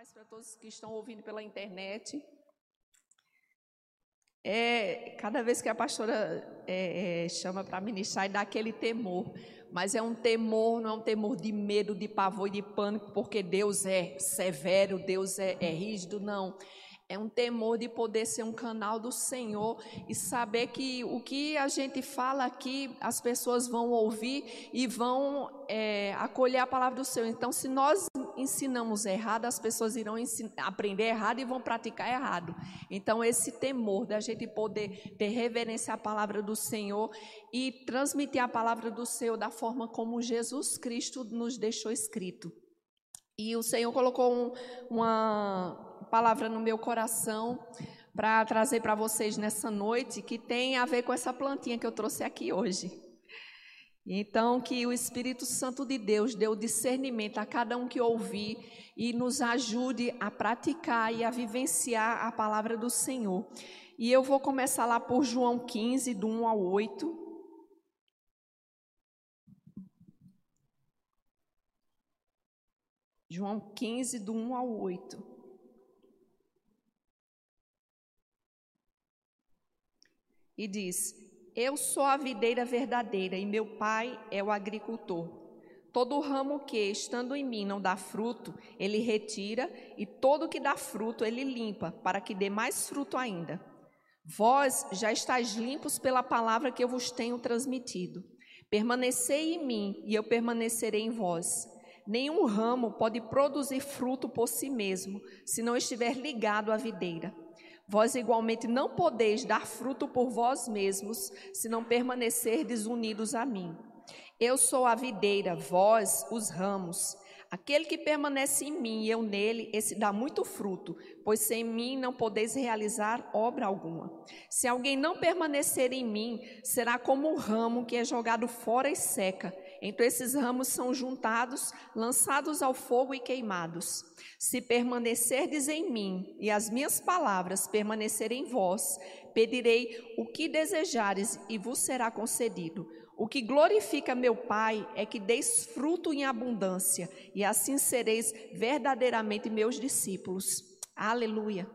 paz para todos que estão ouvindo pela internet. É, cada vez que a pastora é, é, chama para ministrar, dá aquele temor. Mas é um temor, não é um temor de medo, de pavor e de pânico, porque Deus é severo, Deus é, é rígido, não. É um temor de poder ser um canal do Senhor e saber que o que a gente fala aqui, as pessoas vão ouvir e vão é, acolher a palavra do Senhor. Então, se nós ensinamos errado, as pessoas irão aprender errado e vão praticar errado. Então, esse temor da gente poder ter reverência à palavra do Senhor e transmitir a palavra do Senhor da forma como Jesus Cristo nos deixou escrito. E o Senhor colocou um, uma palavra no meu coração para trazer para vocês nessa noite, que tem a ver com essa plantinha que eu trouxe aqui hoje. Então, que o Espírito Santo de Deus dê o discernimento a cada um que ouvir e nos ajude a praticar e a vivenciar a palavra do Senhor. E eu vou começar lá por João 15, do 1 ao 8. João 15, do 1 ao 8. e diz: Eu sou a videira verdadeira e meu pai é o agricultor. Todo ramo que, estando em mim, não dá fruto, ele retira, e todo que dá fruto, ele limpa, para que dê mais fruto ainda. Vós já estáis limpos pela palavra que eu vos tenho transmitido. Permanecei em mim, e eu permanecerei em vós. Nenhum ramo pode produzir fruto por si mesmo, se não estiver ligado à videira. Vós igualmente não podeis dar fruto por vós mesmos, se não permanecerdes unidos a mim. Eu sou a videira, vós os ramos. Aquele que permanece em mim e eu nele, esse dá muito fruto, pois sem mim não podeis realizar obra alguma. Se alguém não permanecer em mim, será como um ramo que é jogado fora e seca. Então esses ramos são juntados, lançados ao fogo e queimados. Se permanecerdes em mim e as minhas palavras permanecerem em vós, pedirei o que desejares e vos será concedido. O que glorifica meu Pai é que deis fruto em abundância, e assim sereis verdadeiramente meus discípulos. Aleluia.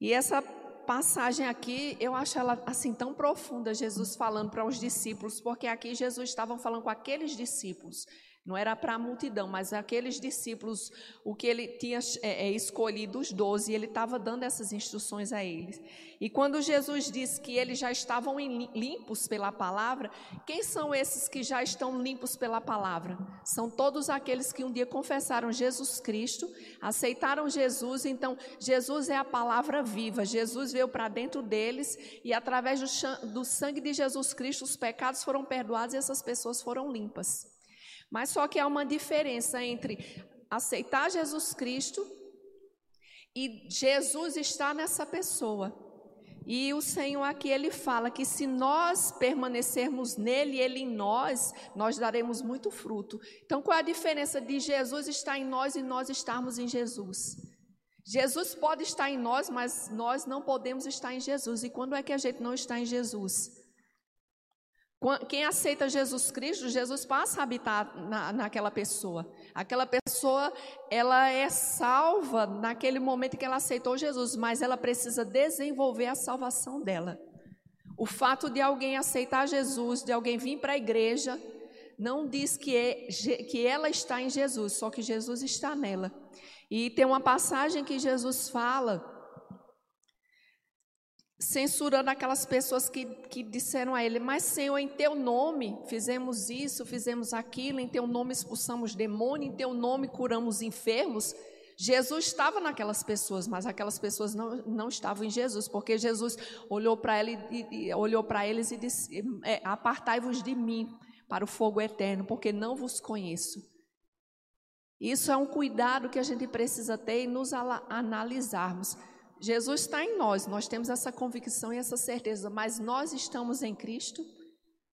E essa passagem aqui, eu acho ela assim tão profunda, Jesus falando para os discípulos, porque aqui Jesus estava falando com aqueles discípulos. Não era para a multidão, mas aqueles discípulos, o que ele tinha é, é, escolhido, os doze, ele estava dando essas instruções a eles. E quando Jesus disse que eles já estavam limpos pela palavra, quem são esses que já estão limpos pela palavra? São todos aqueles que um dia confessaram Jesus Cristo, aceitaram Jesus, então Jesus é a palavra viva, Jesus veio para dentro deles e através do, do sangue de Jesus Cristo os pecados foram perdoados e essas pessoas foram limpas. Mas só que há uma diferença entre aceitar Jesus Cristo e Jesus está nessa pessoa. E o Senhor aqui ele fala que se nós permanecermos nele, ele em nós, nós daremos muito fruto. Então qual é a diferença de Jesus estar em nós e nós estarmos em Jesus? Jesus pode estar em nós, mas nós não podemos estar em Jesus. E quando é que a gente não está em Jesus? Quem aceita Jesus Cristo, Jesus passa a habitar na, naquela pessoa. Aquela pessoa, ela é salva naquele momento que ela aceitou Jesus, mas ela precisa desenvolver a salvação dela. O fato de alguém aceitar Jesus, de alguém vir para a igreja, não diz que, é, que ela está em Jesus, só que Jesus está nela. E tem uma passagem que Jesus fala censurando aquelas pessoas que, que disseram a ele: Mas, Senhor, em teu nome fizemos isso, fizemos aquilo, em teu nome expulsamos demônio, em teu nome curamos enfermos. Jesus estava naquelas pessoas, mas aquelas pessoas não, não estavam em Jesus, porque Jesus olhou para ele, olhou para eles e disse: é, Apartai-vos de mim para o fogo eterno, porque não vos conheço. Isso é um cuidado que a gente precisa ter e nos analisarmos. Jesus está em nós, nós temos essa convicção e essa certeza, mas nós estamos em Cristo,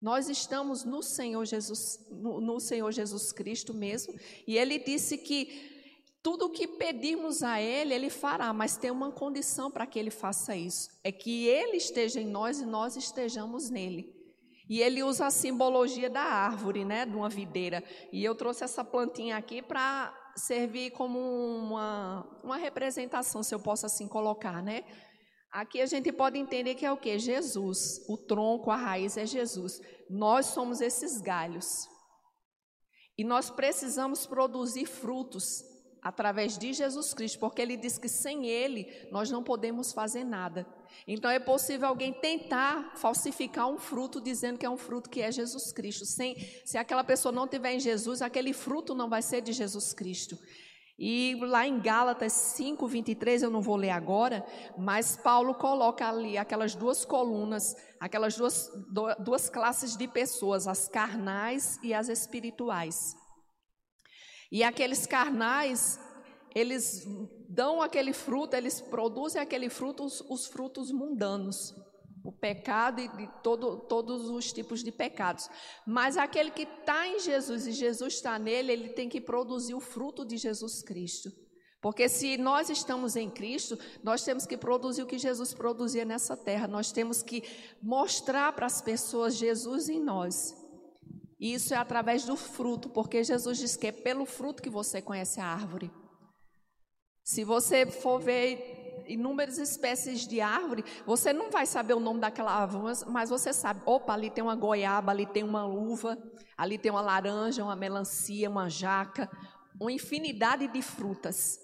nós estamos no Senhor Jesus, no, no Senhor Jesus Cristo mesmo, e Ele disse que tudo o que pedimos a Ele, Ele fará, mas tem uma condição para que Ele faça isso: é que Ele esteja em nós e nós estejamos nele. E ele usa a simbologia da árvore, né, de uma videira. E eu trouxe essa plantinha aqui para servir como uma, uma representação, se eu posso assim colocar, né? Aqui a gente pode entender que é o que? Jesus. O tronco, a raiz é Jesus. Nós somos esses galhos. E nós precisamos produzir frutos através de Jesus Cristo, porque ele diz que sem ele nós não podemos fazer nada. Então é possível alguém tentar falsificar um fruto dizendo que é um fruto que é Jesus Cristo. Sem, se aquela pessoa não tiver em Jesus, aquele fruto não vai ser de Jesus Cristo. E lá em Gálatas 5, 23, eu não vou ler agora, mas Paulo coloca ali aquelas duas colunas, aquelas duas, duas classes de pessoas, as carnais e as espirituais. E aqueles carnais, eles dão aquele fruto, eles produzem aquele fruto, os, os frutos mundanos. O pecado e todo, todos os tipos de pecados. Mas aquele que está em Jesus e Jesus está nele, ele tem que produzir o fruto de Jesus Cristo. Porque se nós estamos em Cristo, nós temos que produzir o que Jesus produzia nessa terra. Nós temos que mostrar para as pessoas Jesus em nós. E isso é através do fruto, porque Jesus diz que é pelo fruto que você conhece a árvore. Se você for ver inúmeras espécies de árvore, você não vai saber o nome daquela árvore, mas você sabe, opa, ali tem uma goiaba, ali tem uma uva, ali tem uma laranja, uma melancia, uma jaca, uma infinidade de frutas.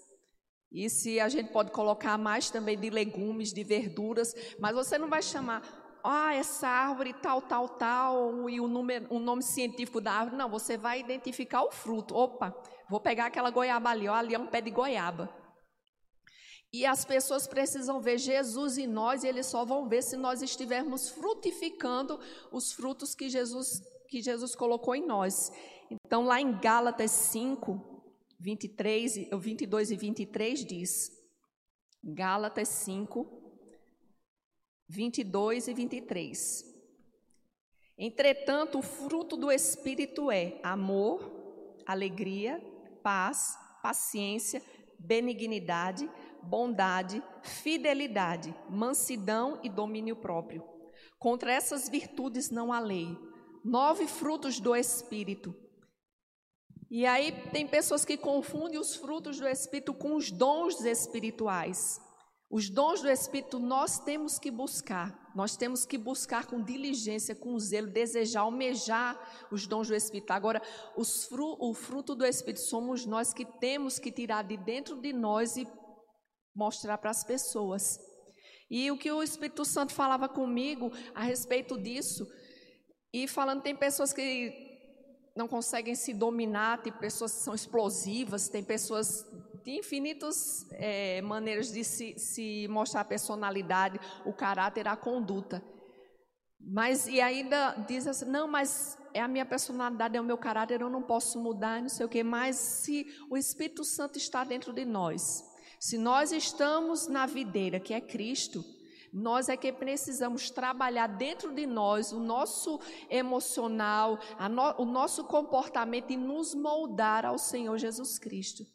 E se a gente pode colocar mais também de legumes, de verduras, mas você não vai chamar, ah, essa árvore tal, tal, tal, e o, número, o nome científico da árvore. Não, você vai identificar o fruto. Opa, vou pegar aquela goiaba ali, ó, ali é um pé de goiaba. E as pessoas precisam ver Jesus em nós e eles só vão ver se nós estivermos frutificando os frutos que Jesus, que Jesus colocou em nós. Então, lá em Gálatas 5, 23, 22 e 23 diz: Gálatas 5, 22 e 23. Entretanto, o fruto do Espírito é amor, alegria, paz, paciência, benignidade, bondade, fidelidade, mansidão e domínio próprio. Contra essas virtudes não há lei. Nove frutos do Espírito. E aí tem pessoas que confundem os frutos do Espírito com os dons espirituais. Os dons do Espírito nós temos que buscar, nós temos que buscar com diligência, com zelo, desejar, almejar os dons do Espírito. Agora, fru, o fruto do Espírito somos nós que temos que tirar de dentro de nós e mostrar para as pessoas. E o que o Espírito Santo falava comigo a respeito disso, e falando, tem pessoas que não conseguem se dominar, tem pessoas que são explosivas, tem pessoas de infinitas é, maneiras de se, se mostrar a personalidade, o caráter, a conduta. Mas, e ainda diz assim, não, mas é a minha personalidade, é o meu caráter, eu não posso mudar, não sei o quê. Mas se o Espírito Santo está dentro de nós, se nós estamos na videira, que é Cristo, nós é que precisamos trabalhar dentro de nós o nosso emocional, no, o nosso comportamento e nos moldar ao Senhor Jesus Cristo.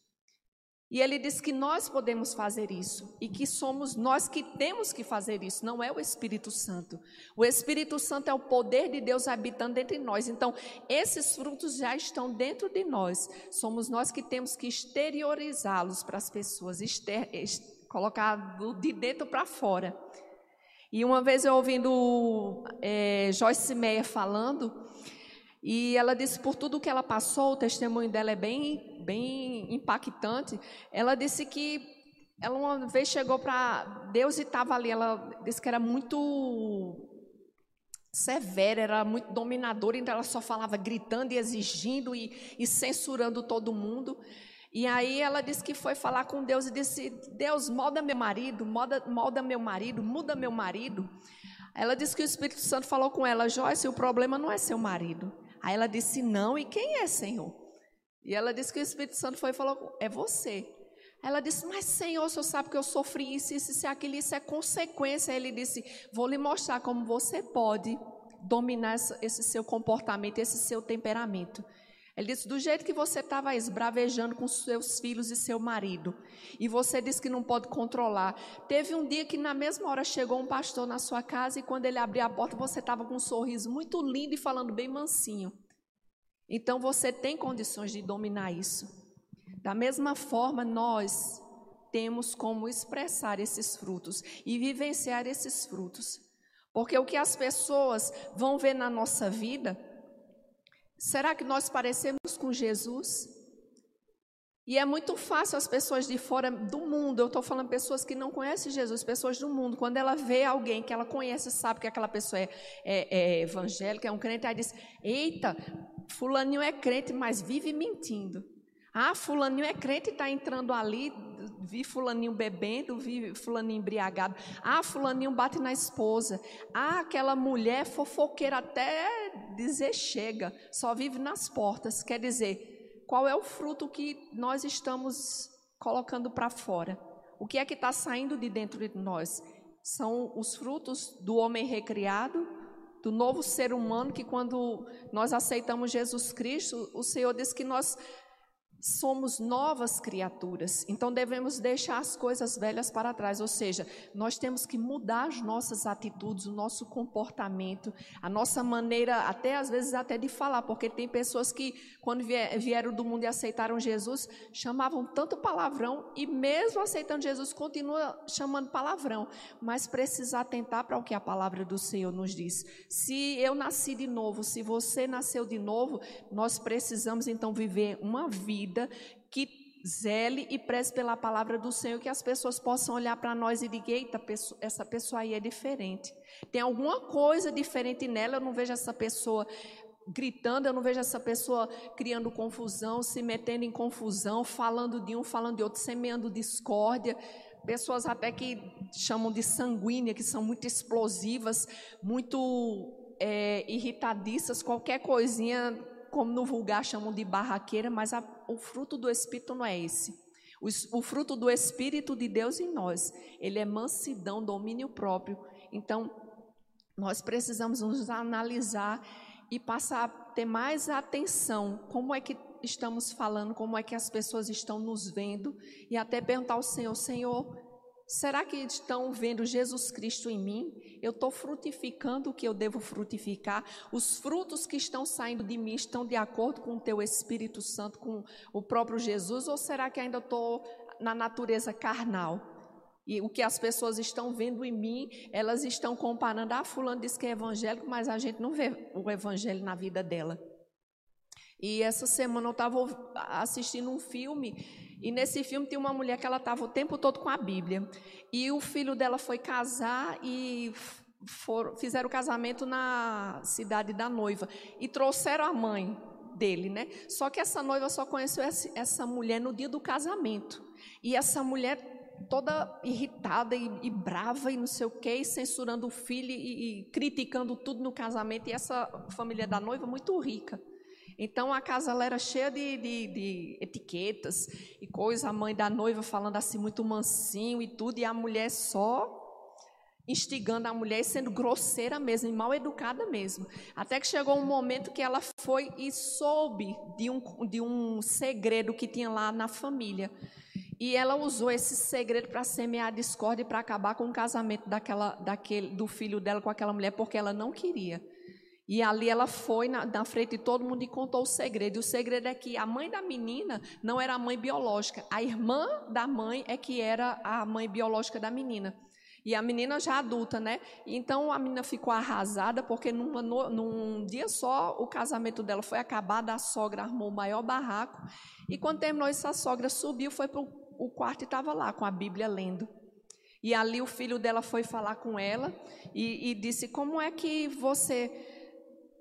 E ele diz que nós podemos fazer isso e que somos nós que temos que fazer isso, não é o Espírito Santo. O Espírito Santo é o poder de Deus habitando entre nós. Então, esses frutos já estão dentro de nós. Somos nós que temos que exteriorizá-los para as pessoas, exter, colocar de dentro para fora. E uma vez eu ouvindo é, Joyce Meyer falando, e ela disse por tudo que ela passou, o testemunho dela é bem, bem impactante. Ela disse que ela uma vez chegou para Deus e estava ali. Ela disse que era muito severa, era muito dominadora, então ela só falava gritando e exigindo e, e censurando todo mundo. E aí ela disse que foi falar com Deus e disse: Deus, molda meu marido, molda, molda meu marido, muda meu marido. Ela disse que o Espírito Santo falou com ela: Joyce, o problema não é seu marido. Aí ela disse: Não, e quem é, Senhor? E ela disse que o Espírito Santo foi e falou: É você. Ela disse: Mas, Senhor, o Senhor sabe que eu sofri isso, isso, isso, aquilo, isso é consequência. Aí ele disse: Vou lhe mostrar como você pode dominar esse seu comportamento, esse seu temperamento. Ele disse: do jeito que você estava esbravejando com seus filhos e seu marido, e você disse que não pode controlar. Teve um dia que, na mesma hora, chegou um pastor na sua casa, e quando ele abriu a porta, você estava com um sorriso muito lindo e falando bem mansinho. Então você tem condições de dominar isso. Da mesma forma, nós temos como expressar esses frutos e vivenciar esses frutos. Porque o que as pessoas vão ver na nossa vida, será que nós parecemos com Jesus? E é muito fácil as pessoas de fora do mundo, eu estou falando pessoas que não conhecem Jesus, pessoas do mundo, quando ela vê alguém que ela conhece, sabe que aquela pessoa é, é, é evangélica, é um crente, aí diz: Eita, Fulaninho é crente, mas vive mentindo. Ah, Fulaninho é crente e está entrando ali, vi Fulaninho bebendo, vi Fulaninho embriagado. Ah, Fulaninho bate na esposa. Ah, aquela mulher fofoqueira até dizer chega, só vive nas portas. Quer dizer, qual é o fruto que nós estamos colocando para fora. O que é que está saindo de dentro de nós? São os frutos do homem recriado, do novo ser humano, que quando nós aceitamos Jesus Cristo, o Senhor diz que nós somos novas criaturas, então devemos deixar as coisas velhas para trás, ou seja, nós temos que mudar as nossas atitudes, o nosso comportamento, a nossa maneira, até às vezes até de falar, porque tem pessoas que quando vieram do mundo e aceitaram Jesus, chamavam tanto palavrão e mesmo aceitando Jesus continua chamando palavrão, mas precisa atentar para o que a palavra do Senhor nos diz. Se eu nasci de novo, se você nasceu de novo, nós precisamos então viver uma vida vida que zele e preze pela palavra do Senhor, que as pessoas possam olhar para nós e dizer, eita, essa pessoa aí é diferente. Tem alguma coisa diferente nela, eu não vejo essa pessoa gritando, eu não vejo essa pessoa criando confusão, se metendo em confusão, falando de um, falando de outro, semeando discórdia. Pessoas até que chamam de sanguínea, que são muito explosivas, muito é, irritadiças, qualquer coisinha como no vulgar chamam de barraqueira, mas a, o fruto do Espírito não é esse. O, o fruto do Espírito de Deus em nós, ele é mansidão, domínio próprio. Então, nós precisamos nos analisar e passar a ter mais atenção. Como é que estamos falando, como é que as pessoas estão nos vendo, e até perguntar ao Senhor: Senhor, Será que estão vendo Jesus Cristo em mim? Eu estou frutificando o que eu devo frutificar? Os frutos que estão saindo de mim estão de acordo com o teu Espírito Santo, com o próprio Jesus? Ou será que ainda estou na natureza carnal? E o que as pessoas estão vendo em mim, elas estão comparando. Ah, fulano diz que é evangélico, mas a gente não vê o evangelho na vida dela. E essa semana eu estava assistindo um filme e nesse filme tem uma mulher que ela estava o tempo todo com a Bíblia. E o filho dela foi casar e fizeram o casamento na cidade da noiva. E trouxeram a mãe dele, né? Só que essa noiva só conheceu essa mulher no dia do casamento. E essa mulher toda irritada e, e brava e não sei o quê, e censurando o filho e, e criticando tudo no casamento. E essa família da noiva muito rica. Então a casa era cheia de, de, de etiquetas e coisa, a mãe da noiva falando assim muito mansinho e tudo, e a mulher só instigando a mulher e sendo grosseira mesmo, e mal educada mesmo. Até que chegou um momento que ela foi e soube de um, de um segredo que tinha lá na família. E ela usou esse segredo para semear a discórdia e para acabar com o casamento daquela, daquele, do filho dela com aquela mulher, porque ela não queria. E ali ela foi na, na, frente de todo mundo e contou o segredo. E o segredo é que a mãe da menina não era a mãe biológica. A irmã da mãe é que era a mãe biológica da menina. E a menina já adulta, né? Então a menina ficou arrasada porque numa, num dia só o casamento dela foi acabado, a sogra armou o maior barraco. E quando terminou isso, a sogra subiu, foi para o quarto e estava lá com a Bíblia lendo. E ali o filho dela foi falar com ela e, e disse: Como é que você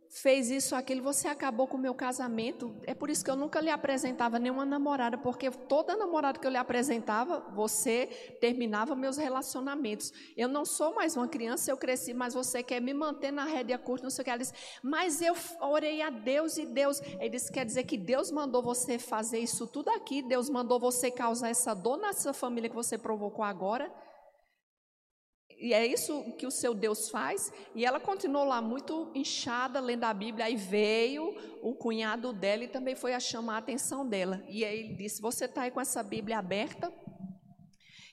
fez isso, aquilo, você acabou com o meu casamento. É por isso que eu nunca lhe apresentava nenhuma namorada, porque toda namorada que eu lhe apresentava, você terminava meus relacionamentos. Eu não sou mais uma criança, eu cresci, mas você quer me manter na rédea curta, não sei o que. Ela disse, mas eu orei a Deus e Deus. Ele disse, quer dizer que Deus mandou você fazer isso tudo aqui, Deus mandou você causar essa dor nessa família que você provocou agora e é isso que o seu Deus faz. E ela continuou lá muito inchada, lendo a Bíblia. Aí veio o cunhado dela e também foi a chamar a atenção dela. E aí ele disse: Você está aí com essa Bíblia aberta?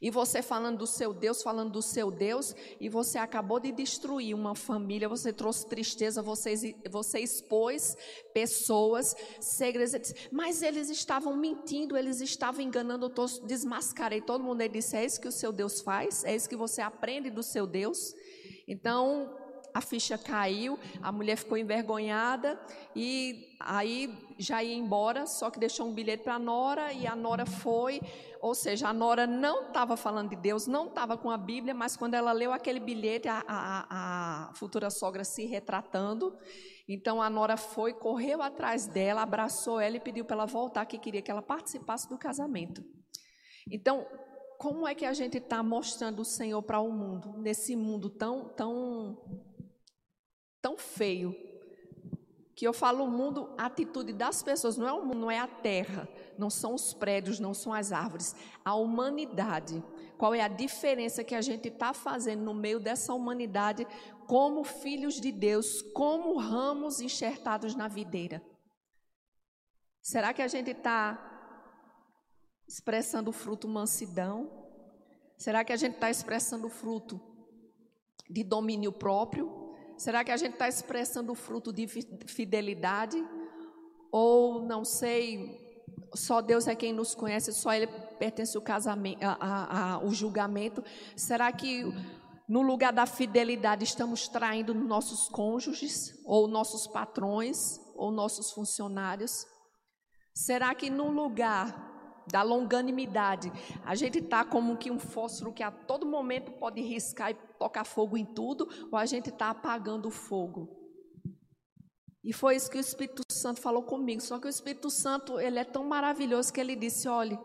E você falando do seu Deus, falando do seu Deus, e você acabou de destruir uma família, você trouxe tristeza, você, você expôs pessoas, segredos. Mas eles estavam mentindo, eles estavam enganando, eu desmascarei todo mundo. Ele disse: É isso que o seu Deus faz? É isso que você aprende do seu Deus? Então, a ficha caiu, a mulher ficou envergonhada e aí já ia embora, só que deixou um bilhete para a Nora e a Nora foi. Ou seja, a Nora não estava falando de Deus, não estava com a Bíblia, mas quando ela leu aquele bilhete, a, a, a futura sogra se retratando, então a Nora foi, correu atrás dela, abraçou ela e pediu para ela voltar, que queria que ela participasse do casamento. Então, como é que a gente está mostrando o Senhor para o mundo, nesse mundo tão, tão tão feio que eu falo o mundo, a atitude das pessoas, não é o mundo, não é a terra, não são os prédios, não são as árvores, a humanidade. Qual é a diferença que a gente está fazendo no meio dessa humanidade como filhos de Deus, como ramos enxertados na videira? Será que a gente está expressando o fruto mansidão? Será que a gente está expressando o fruto de domínio próprio? Será que a gente está expressando o fruto de fidelidade? Ou não sei, só Deus é quem nos conhece, só Ele pertence o casamento, a, a, a, o julgamento? Será que no lugar da fidelidade estamos traindo nossos cônjuges, ou nossos patrões, ou nossos funcionários? Será que no lugar da longanimidade. A gente está como que um fósforo que a todo momento pode riscar e tocar fogo em tudo, ou a gente está apagando o fogo. E foi isso que o Espírito Santo falou comigo. Só que o Espírito Santo, ele é tão maravilhoso que ele disse: olhe,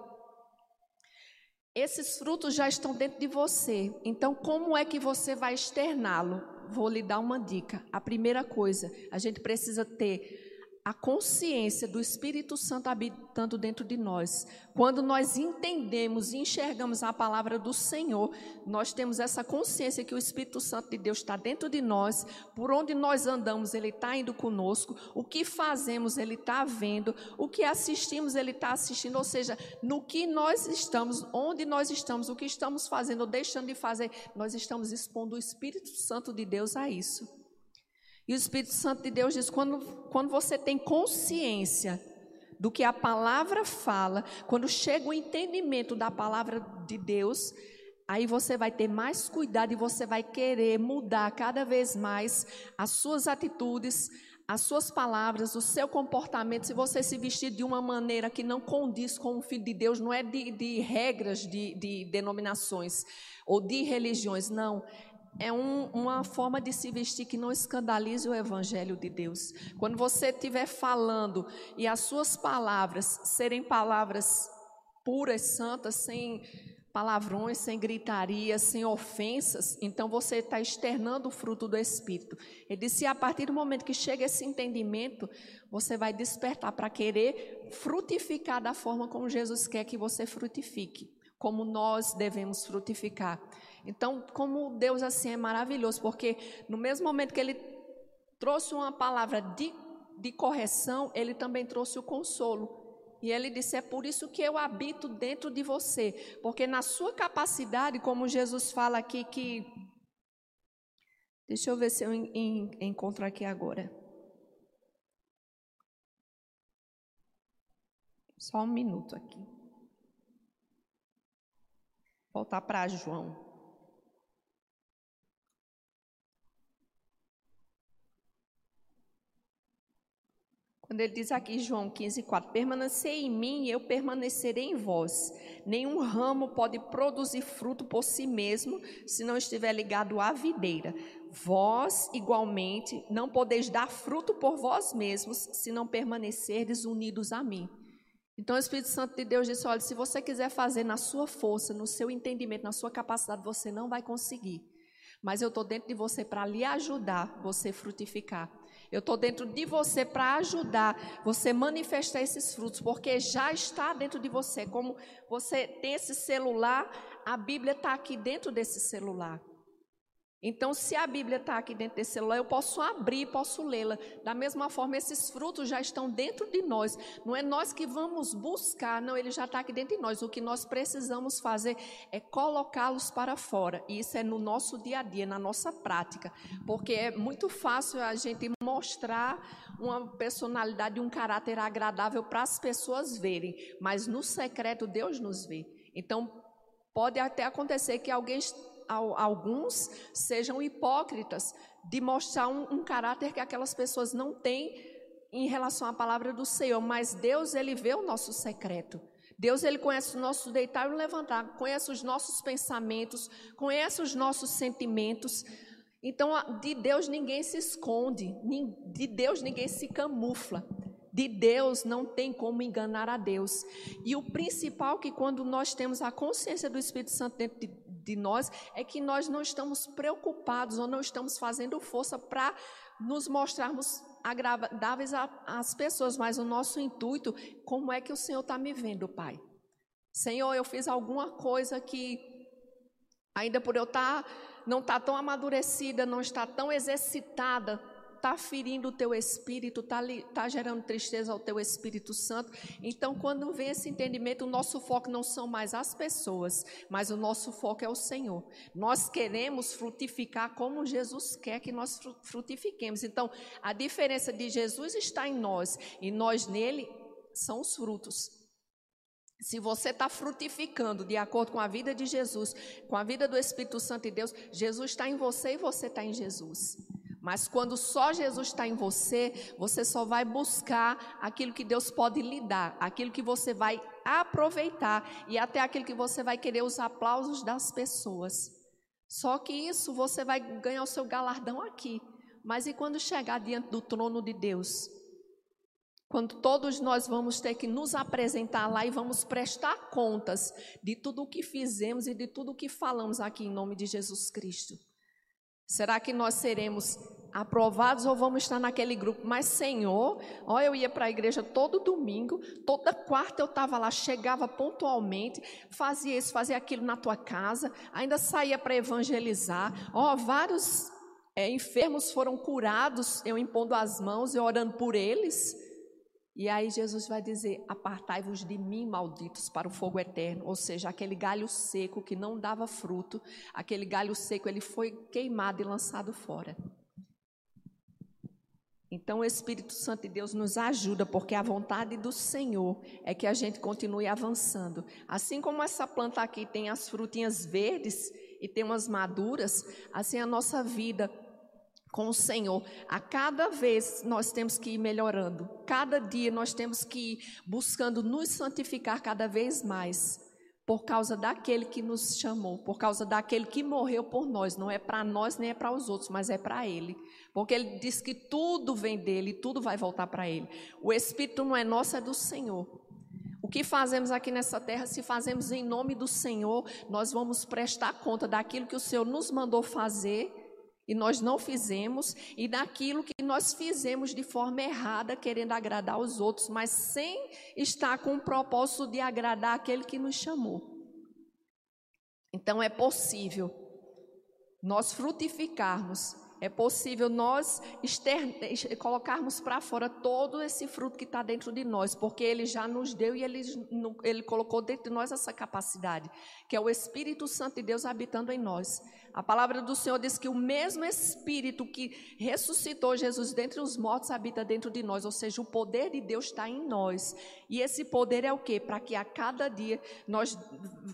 esses frutos já estão dentro de você. Então, como é que você vai externá-lo? Vou lhe dar uma dica. A primeira coisa, a gente precisa ter a consciência do Espírito Santo habitando dentro de nós. Quando nós entendemos e enxergamos a palavra do Senhor, nós temos essa consciência que o Espírito Santo de Deus está dentro de nós, por onde nós andamos, Ele está indo conosco, o que fazemos, Ele está vendo, o que assistimos, Ele está assistindo, ou seja, no que nós estamos, onde nós estamos, o que estamos fazendo ou deixando de fazer, nós estamos expondo o Espírito Santo de Deus a isso. E o Espírito Santo de Deus diz: quando, quando você tem consciência do que a palavra fala, quando chega o entendimento da palavra de Deus, aí você vai ter mais cuidado e você vai querer mudar cada vez mais as suas atitudes, as suas palavras, o seu comportamento. Se você se vestir de uma maneira que não condiz com o Filho de Deus, não é de, de regras de, de denominações ou de religiões, não é um, uma forma de se vestir que não escandalize o Evangelho de Deus. Quando você estiver falando e as suas palavras serem palavras puras, santas, sem palavrões, sem gritaria, sem ofensas, então você está externando o fruto do Espírito. Ele disse: a partir do momento que chega esse entendimento, você vai despertar para querer frutificar da forma como Jesus quer que você frutifique, como nós devemos frutificar. Então, como Deus assim é maravilhoso, porque no mesmo momento que ele trouxe uma palavra de, de correção, ele também trouxe o consolo. E ele disse: É por isso que eu habito dentro de você, porque na sua capacidade, como Jesus fala aqui, que. Deixa eu ver se eu encontro aqui agora. Só um minuto aqui. Voltar para João. Quando ele diz aqui, João 15, 4, permanecer em mim e eu permanecerei em vós. Nenhum ramo pode produzir fruto por si mesmo se não estiver ligado à videira. Vós, igualmente, não podeis dar fruto por vós mesmos se não permanecerdes unidos a mim. Então o Espírito Santo de Deus disse: olha, se você quiser fazer na sua força, no seu entendimento, na sua capacidade, você não vai conseguir. Mas eu estou dentro de você para lhe ajudar você frutificar. Eu estou dentro de você para ajudar você manifestar esses frutos, porque já está dentro de você. Como você tem esse celular, a Bíblia está aqui dentro desse celular. Então, se a Bíblia está aqui dentro desse celular, eu posso abrir, posso lê-la. Da mesma forma, esses frutos já estão dentro de nós. Não é nós que vamos buscar, não, ele já está aqui dentro de nós. O que nós precisamos fazer é colocá-los para fora. E isso é no nosso dia a dia, na nossa prática. Porque é muito fácil a gente mostrar uma personalidade, um caráter agradável para as pessoas verem. Mas no secreto, Deus nos vê. Então, pode até acontecer que alguém alguns sejam hipócritas de mostrar um, um caráter que aquelas pessoas não têm em relação à palavra do Senhor, mas Deus ele vê o nosso secreto. Deus ele conhece o nosso deitar e o levantar, conhece os nossos pensamentos, conhece os nossos sentimentos. Então, de Deus ninguém se esconde, de Deus ninguém se camufla. De Deus não tem como enganar a Deus. E o principal que quando nós temos a consciência do Espírito Santo dentro de, de nós é que nós não estamos preocupados ou não estamos fazendo força para nos mostrarmos agradáveis às pessoas, mas o nosso intuito, como é que o Senhor está me vendo, Pai? Senhor, eu fiz alguma coisa que, ainda por eu estar, tá, não estar tá tão amadurecida, não estar tão exercitada está ferindo o teu espírito, está tá gerando tristeza ao teu Espírito Santo. Então, quando vem esse entendimento, o nosso foco não são mais as pessoas, mas o nosso foco é o Senhor. Nós queremos frutificar como Jesus quer que nós frutifiquemos. Então, a diferença de Jesus está em nós e nós nele são os frutos. Se você está frutificando de acordo com a vida de Jesus, com a vida do Espírito Santo e Deus, Jesus está em você e você está em Jesus. Mas quando só Jesus está em você, você só vai buscar aquilo que Deus pode lhe dar, aquilo que você vai aproveitar e até aquilo que você vai querer os aplausos das pessoas. Só que isso você vai ganhar o seu galardão aqui. Mas e quando chegar diante do trono de Deus? Quando todos nós vamos ter que nos apresentar lá e vamos prestar contas de tudo o que fizemos e de tudo o que falamos aqui em nome de Jesus Cristo. Será que nós seremos aprovados ou vamos estar naquele grupo? Mas, Senhor, ó, eu ia para a igreja todo domingo, toda quarta eu estava lá, chegava pontualmente, fazia isso, fazia aquilo na tua casa, ainda saía para evangelizar. Ó, vários é, enfermos foram curados, eu impondo as mãos e orando por eles. E aí Jesus vai dizer: Apartai-vos de mim, malditos, para o fogo eterno. Ou seja, aquele galho seco que não dava fruto, aquele galho seco, ele foi queimado e lançado fora. Então o Espírito Santo de Deus nos ajuda, porque a vontade do Senhor é que a gente continue avançando. Assim como essa planta aqui tem as frutinhas verdes e tem umas maduras, assim a nossa vida com o Senhor. A cada vez nós temos que ir melhorando. Cada dia nós temos que ir buscando nos santificar cada vez mais. Por causa daquele que nos chamou, por causa daquele que morreu por nós. Não é para nós nem é para os outros, mas é para Ele. Porque Ele diz que tudo vem dele, tudo vai voltar para Ele. O Espírito não é nosso, é do Senhor. O que fazemos aqui nessa terra, se fazemos em nome do Senhor, nós vamos prestar conta daquilo que o Senhor nos mandou fazer e nós não fizemos, e daquilo que nós fizemos de forma errada, querendo agradar os outros, mas sem estar com o propósito de agradar aquele que nos chamou. Então é possível nós frutificarmos é possível nós colocarmos para fora todo esse fruto que está dentro de nós, porque Ele já nos deu e ele, ele colocou dentro de nós essa capacidade, que é o Espírito Santo de Deus habitando em nós. A palavra do Senhor diz que o mesmo Espírito que ressuscitou Jesus dentre os mortos habita dentro de nós, ou seja, o poder de Deus está em nós. E esse poder é o que? Para que a cada dia nós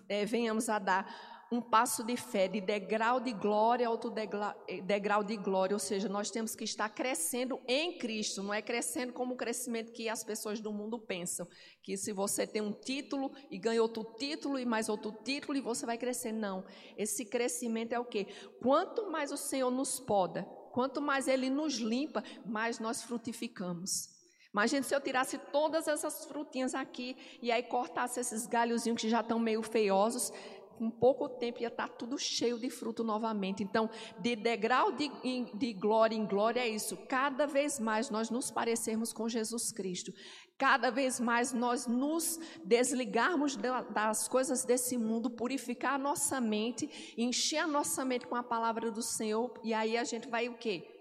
é, venhamos a dar um passo de fé, de degrau de glória a outro degrau de glória, ou seja, nós temos que estar crescendo em Cristo, não é crescendo como o crescimento que as pessoas do mundo pensam, que se você tem um título e ganha outro título e mais outro título e você vai crescer, não. Esse crescimento é o quê? Quanto mais o Senhor nos poda, quanto mais Ele nos limpa, mais nós frutificamos. Imagina se eu tirasse todas essas frutinhas aqui e aí cortasse esses galhozinhos que já estão meio feiosos, com pouco tempo ia estar tudo cheio de fruto novamente. Então, de degrau de, de glória em glória é isso. Cada vez mais nós nos parecermos com Jesus Cristo. Cada vez mais nós nos desligarmos das coisas desse mundo, purificar a nossa mente, encher a nossa mente com a palavra do Senhor, e aí a gente vai o quê?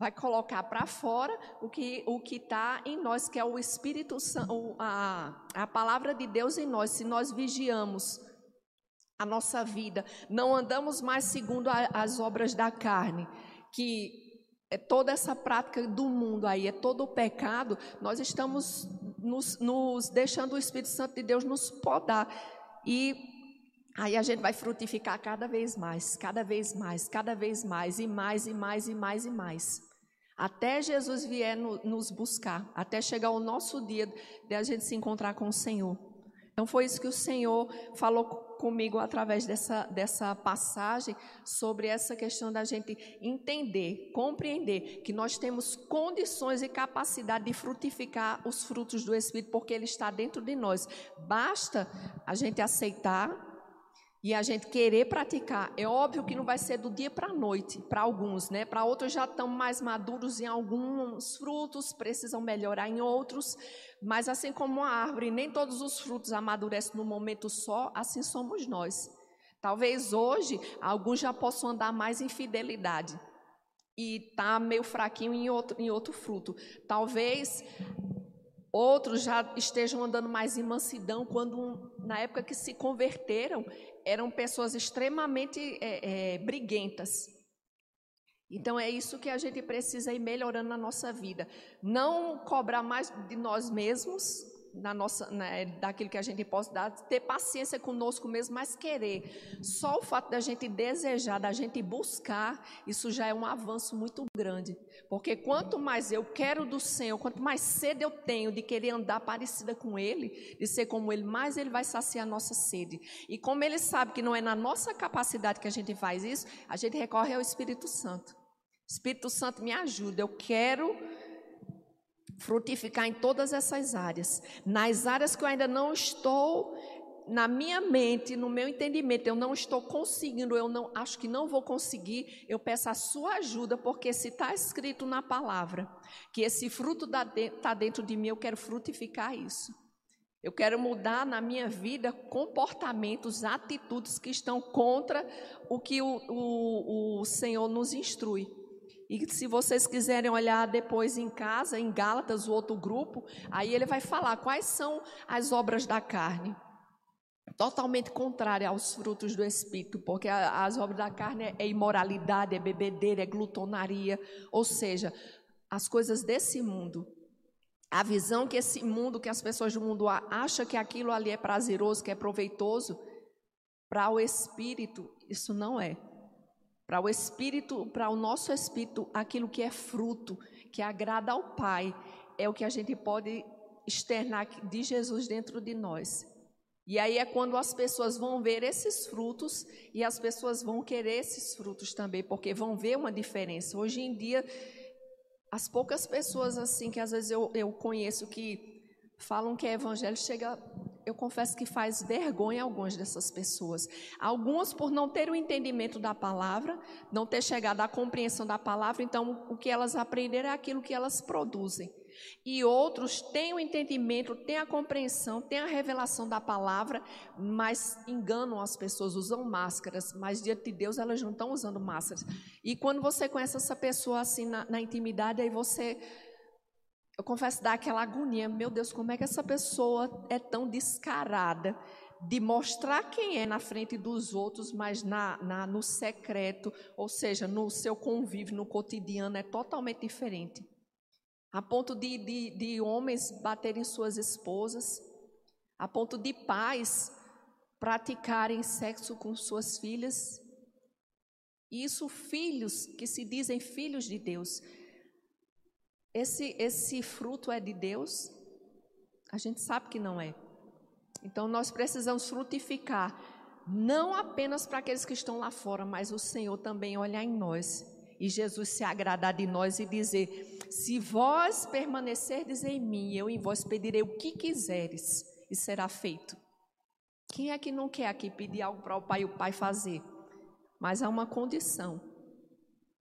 vai colocar para fora o que o que está em nós, que é o Espírito Santo, a, a palavra de Deus em nós. Se nós vigiamos a nossa vida, não andamos mais segundo a, as obras da carne, que é toda essa prática do mundo aí, é todo o pecado, nós estamos nos, nos deixando o Espírito Santo de Deus nos podar. E Aí a gente vai frutificar cada vez mais, cada vez mais, cada vez mais, e mais, e mais, e mais, e mais até Jesus vier no, nos buscar, até chegar o nosso dia de a gente se encontrar com o Senhor. Então foi isso que o Senhor falou comigo através dessa, dessa passagem sobre essa questão da gente entender, compreender que nós temos condições e capacidade de frutificar os frutos do Espírito, porque Ele está dentro de nós. Basta a gente aceitar e a gente querer praticar. É óbvio que não vai ser do dia para a noite, para alguns, né? Para outros já estão mais maduros em alguns frutos, precisam melhorar em outros, mas assim como a árvore, nem todos os frutos amadurecem no momento só, assim somos nós. Talvez hoje alguns já possam andar mais em fidelidade e tá meio fraquinho em outro, em outro fruto. Talvez outros já estejam andando mais em mansidão quando na época que se converteram eram pessoas extremamente é, é, briguentas. Então é isso que a gente precisa ir melhorando na nossa vida. Não cobrar mais de nós mesmos, na nossa, né, daquilo que a gente possa dar, ter paciência conosco mesmo, mas querer. Só o fato da gente desejar, da gente buscar, isso já é um avanço muito grande. Porque quanto mais eu quero do Senhor, quanto mais sede eu tenho de querer andar parecida com Ele, de ser como Ele, mais Ele vai saciar a nossa sede. E como Ele sabe que não é na nossa capacidade que a gente faz isso, a gente recorre ao Espírito Santo. Espírito Santo me ajuda, eu quero frutificar em todas essas áreas. Nas áreas que eu ainda não estou, na minha mente, no meu entendimento, eu não estou conseguindo, eu não acho que não vou conseguir, eu peço a sua ajuda, porque se está escrito na palavra que esse fruto está dentro de mim, eu quero frutificar isso. Eu quero mudar na minha vida comportamentos, atitudes que estão contra o que o, o, o Senhor nos instrui. E se vocês quiserem olhar depois em casa, em Gálatas, o outro grupo, aí ele vai falar quais são as obras da carne. Totalmente contrária aos frutos do Espírito, porque as obras da carne é imoralidade, é bebedeira, é glutonaria, ou seja, as coisas desse mundo. A visão que esse mundo, que as pessoas do mundo acham que aquilo ali é prazeroso, que é proveitoso, para o Espírito, isso não é. Para o espírito, para o nosso espírito, aquilo que é fruto, que agrada ao Pai, é o que a gente pode externar de Jesus dentro de nós. E aí é quando as pessoas vão ver esses frutos e as pessoas vão querer esses frutos também, porque vão ver uma diferença. Hoje em dia, as poucas pessoas assim que às vezes eu, eu conheço que falam que é evangelho, chega eu confesso que faz vergonha algumas dessas pessoas. Algumas por não ter o entendimento da palavra, não ter chegado à compreensão da palavra, então o que elas aprenderam é aquilo que elas produzem. E outros têm o entendimento, têm a compreensão, têm a revelação da palavra, mas enganam as pessoas, usam máscaras, mas diante de Deus elas não estão usando máscaras. E quando você conhece essa pessoa assim na, na intimidade, aí você eu confesso dar aquela agonia, meu Deus, como é que essa pessoa é tão descarada de mostrar quem é na frente dos outros, mas na, na, no secreto, ou seja, no seu convívio, no cotidiano, é totalmente diferente. A ponto de, de, de homens baterem suas esposas, a ponto de pais praticarem sexo com suas filhas. Isso, filhos que se dizem filhos de Deus, esse, esse fruto é de Deus? A gente sabe que não é. Então nós precisamos frutificar, não apenas para aqueles que estão lá fora, mas o Senhor também olhar em nós. E Jesus se agradar de nós e dizer: Se vós permanecerdes em mim, eu em vós pedirei o que quiseres, e será feito. Quem é que não quer aqui pedir algo para o pai e o pai fazer? Mas há uma condição.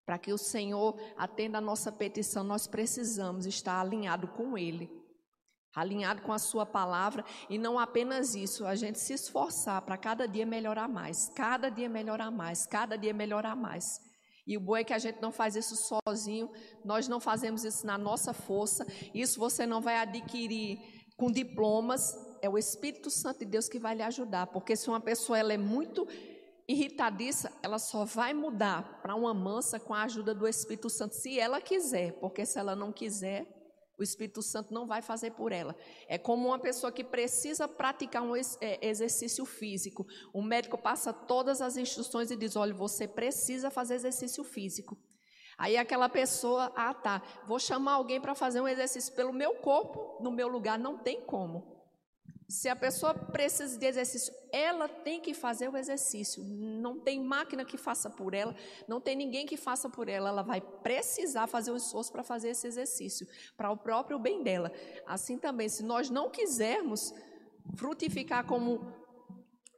Para que o Senhor atenda a nossa petição, nós precisamos estar alinhado com Ele, alinhado com a Sua palavra, e não apenas isso, a gente se esforçar para cada dia melhorar mais, cada dia melhorar mais, cada dia melhorar mais. E o bom é que a gente não faz isso sozinho, nós não fazemos isso na nossa força, isso você não vai adquirir com diplomas, é o Espírito Santo de Deus que vai lhe ajudar, porque se uma pessoa ela é muito irritadiça, ela só vai mudar para uma mansa com a ajuda do Espírito Santo, se ela quiser, porque se ela não quiser, o Espírito Santo não vai fazer por ela. É como uma pessoa que precisa praticar um é, exercício físico. O médico passa todas as instruções e diz: olha, você precisa fazer exercício físico. Aí aquela pessoa, ah tá, vou chamar alguém para fazer um exercício pelo meu corpo, no meu lugar, não tem como. Se a pessoa precisa de exercício, ela tem que fazer o exercício. Não tem máquina que faça por ela, não tem ninguém que faça por ela. Ela vai precisar fazer o esforço para fazer esse exercício, para o próprio bem dela. Assim também, se nós não quisermos frutificar como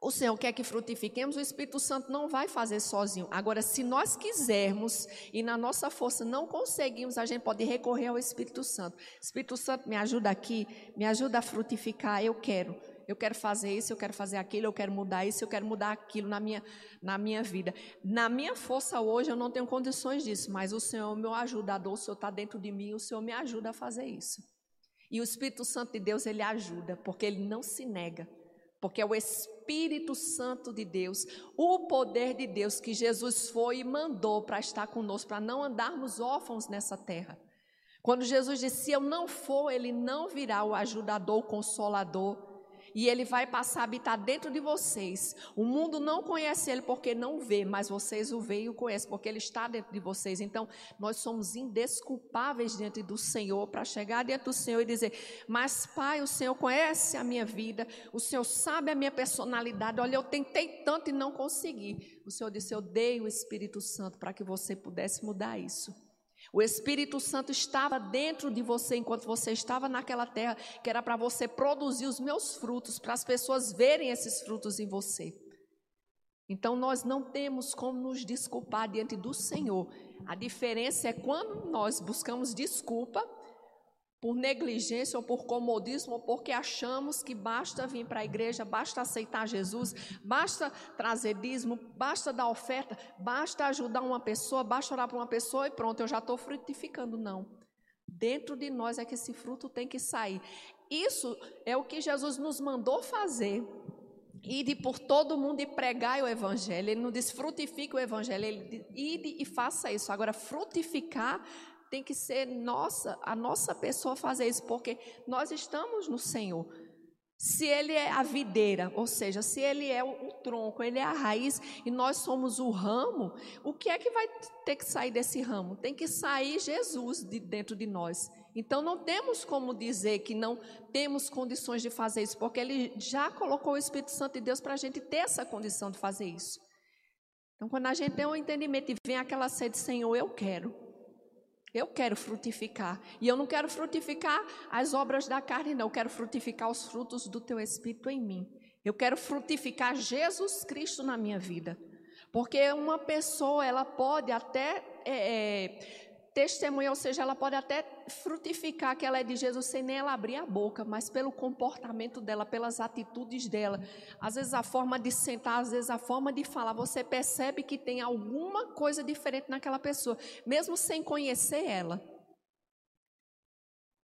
o Senhor quer que frutifiquemos, o Espírito Santo não vai fazer sozinho. Agora, se nós quisermos e na nossa força não conseguimos, a gente pode recorrer ao Espírito Santo. Espírito Santo, me ajuda aqui, me ajuda a frutificar. Eu quero, eu quero fazer isso, eu quero fazer aquilo, eu quero mudar isso, eu quero mudar aquilo na minha, na minha vida. Na minha força hoje eu não tenho condições disso, mas o Senhor é o meu ajudador, o Senhor está dentro de mim, o Senhor me ajuda a fazer isso. E o Espírito Santo de Deus, ele ajuda, porque ele não se nega porque é o Espírito Santo de Deus, o poder de Deus que Jesus foi e mandou para estar conosco, para não andarmos órfãos nessa terra. Quando Jesus disse: Se eu não for, ele não virá o ajudador, o consolador, e ele vai passar a habitar dentro de vocês. O mundo não conhece ele porque não vê, mas vocês o veem e o conhecem porque ele está dentro de vocês. Então, nós somos indesculpáveis diante do Senhor para chegar diante do Senhor e dizer: Mas, Pai, o Senhor conhece a minha vida, o Senhor sabe a minha personalidade. Olha, eu tentei tanto e não consegui. O Senhor disse: Eu dei o Espírito Santo para que você pudesse mudar isso. O Espírito Santo estava dentro de você enquanto você estava naquela terra, que era para você produzir os meus frutos, para as pessoas verem esses frutos em você. Então nós não temos como nos desculpar diante do Senhor. A diferença é quando nós buscamos desculpa por negligência ou por comodismo, ou porque achamos que basta vir para a igreja, basta aceitar Jesus, basta trazer dízimo, basta dar oferta, basta ajudar uma pessoa, basta orar para uma pessoa e pronto, eu já estou frutificando. Não. Dentro de nós é que esse fruto tem que sair. Isso é o que Jesus nos mandou fazer. Ide por todo mundo e pregai o evangelho. Ele não diz frutifique o evangelho, ele diz ide e faça isso. Agora, frutificar tem que ser nossa, a nossa pessoa fazer isso, porque nós estamos no Senhor. Se Ele é a videira, ou seja, se Ele é o, o tronco, Ele é a raiz e nós somos o ramo, o que é que vai ter que sair desse ramo? Tem que sair Jesus de dentro de nós. Então não temos como dizer que não temos condições de fazer isso, porque Ele já colocou o Espírito Santo de Deus para a gente ter essa condição de fazer isso. Então, quando a gente tem um entendimento e vem aquela sede, Senhor, eu quero. Eu quero frutificar. E eu não quero frutificar as obras da carne, não. Eu quero frutificar os frutos do teu Espírito em mim. Eu quero frutificar Jesus Cristo na minha vida. Porque uma pessoa, ela pode até é, é, testemunha, ou seja, ela pode até frutificar que ela é de Jesus sem nem ela abrir a boca, mas pelo comportamento dela, pelas atitudes dela, às vezes a forma de sentar, às vezes a forma de falar, você percebe que tem alguma coisa diferente naquela pessoa, mesmo sem conhecer ela.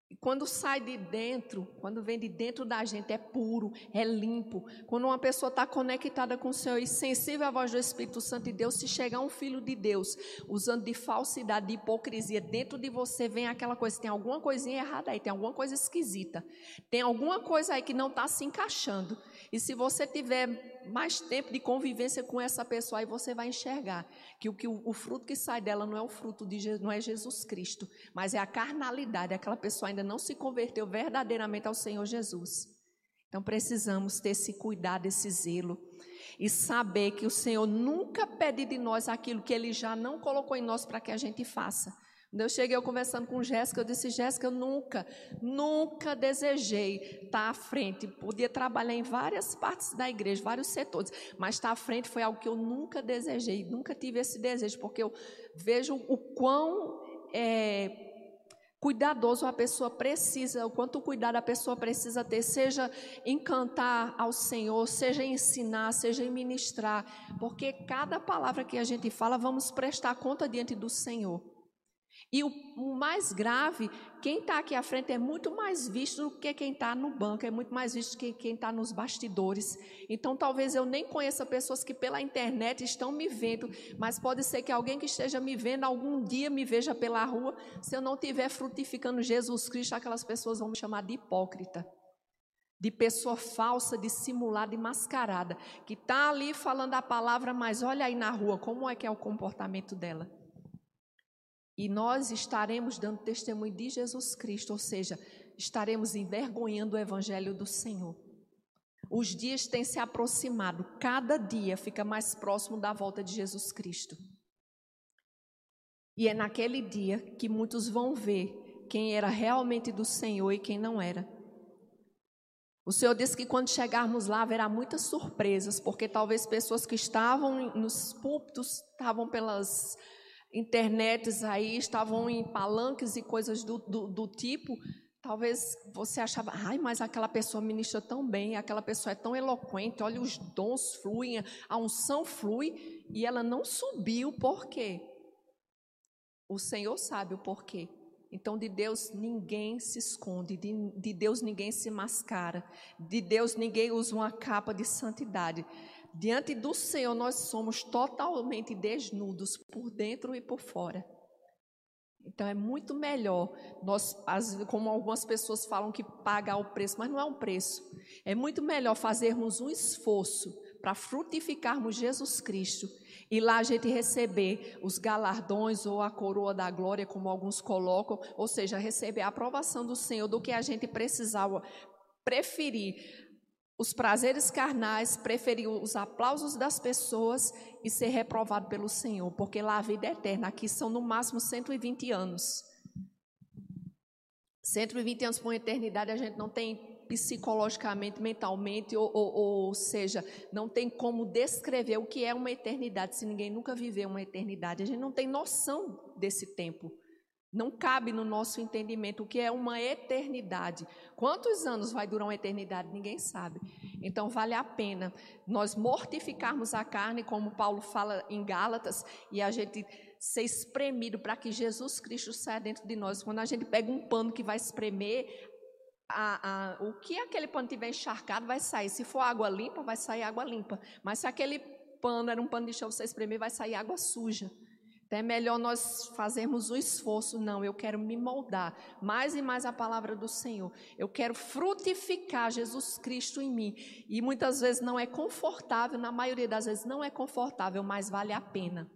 E quando sai de dentro, quando vem de dentro da gente, é puro, é limpo. Quando uma pessoa está conectada com o Senhor e sensível à voz do Espírito Santo de Deus, se chegar um filho de Deus usando de falsidade, de hipocrisia, dentro de você vem aquela coisa, tem alguma coisinha errada aí, tem alguma coisa esquisita, tem alguma coisa aí que não está se encaixando. E se você tiver mais tempo de convivência com essa pessoa, aí você vai enxergar que o, que o, o fruto que sai dela não é o fruto de não é Jesus Cristo, mas é a carnalidade. Aquela pessoa ainda não se converteu verdadeiramente ao Senhor Jesus. Então precisamos ter esse cuidado, esse zelo e saber que o Senhor nunca pede de nós aquilo que Ele já não colocou em nós para que a gente faça. Quando eu cheguei eu conversando com Jéssica, eu disse, Jéssica, eu nunca, nunca desejei estar à frente. Podia trabalhar em várias partes da igreja, vários setores, mas estar à frente foi algo que eu nunca desejei, nunca tive esse desejo, porque eu vejo o quão é, cuidadoso a pessoa precisa, o quanto cuidado a pessoa precisa ter, seja em cantar ao Senhor, seja em ensinar, seja em ministrar, porque cada palavra que a gente fala, vamos prestar conta diante do Senhor. E o, mais grave, quem está aqui à frente é muito mais visto do que quem está no banco, é muito mais visto que quem está nos bastidores. Então, talvez eu nem conheça pessoas que pela internet estão me vendo, mas pode ser que alguém que esteja me vendo algum dia me veja pela rua. Se eu não estiver frutificando Jesus Cristo, aquelas pessoas vão me chamar de hipócrita de pessoa falsa, dissimulada e mascarada, que está ali falando a palavra, mas olha aí na rua como é que é o comportamento dela. E nós estaremos dando testemunho de Jesus Cristo, ou seja, estaremos envergonhando o Evangelho do Senhor. Os dias têm se aproximado, cada dia fica mais próximo da volta de Jesus Cristo. E é naquele dia que muitos vão ver quem era realmente do Senhor e quem não era. O Senhor disse que quando chegarmos lá haverá muitas surpresas, porque talvez pessoas que estavam nos púlpitos, estavam pelas internets aí estavam em palanques e coisas do, do, do tipo, talvez você achava, ai, mas aquela pessoa ministra tão bem, aquela pessoa é tão eloquente, olha, os dons fluem, a unção flui, e ela não subiu, por quê? O Senhor sabe o porquê. Então, de Deus ninguém se esconde, de, de Deus ninguém se mascara, de Deus ninguém usa uma capa de santidade. Diante do Senhor, nós somos totalmente desnudos por dentro e por fora. Então é muito melhor nós, como algumas pessoas falam que pagar o preço, mas não é um preço. É muito melhor fazermos um esforço para frutificarmos Jesus Cristo e lá a gente receber os galardões ou a coroa da glória, como alguns colocam, ou seja, receber a aprovação do Senhor do que a gente precisava preferir os prazeres carnais, preferiu os aplausos das pessoas e ser reprovado pelo Senhor, porque lá a vida é eterna, aqui são no máximo 120 anos. 120 anos por uma eternidade a gente não tem psicologicamente, mentalmente, ou, ou, ou seja, não tem como descrever o que é uma eternidade se ninguém nunca viveu uma eternidade. A gente não tem noção desse tempo. Não cabe no nosso entendimento o que é uma eternidade. Quantos anos vai durar uma eternidade? Ninguém sabe. Então, vale a pena nós mortificarmos a carne, como Paulo fala em Gálatas, e a gente ser espremido para que Jesus Cristo saia dentro de nós. Quando a gente pega um pano que vai espremer, a, a, o que aquele pano tiver encharcado vai sair. Se for água limpa, vai sair água limpa. Mas se aquele pano era um pano de chão, você espremer, vai sair água suja. Então é melhor nós fazermos o esforço. Não, eu quero me moldar mais e mais a palavra do Senhor. Eu quero frutificar Jesus Cristo em mim. E muitas vezes não é confortável, na maioria das vezes não é confortável, mas vale a pena.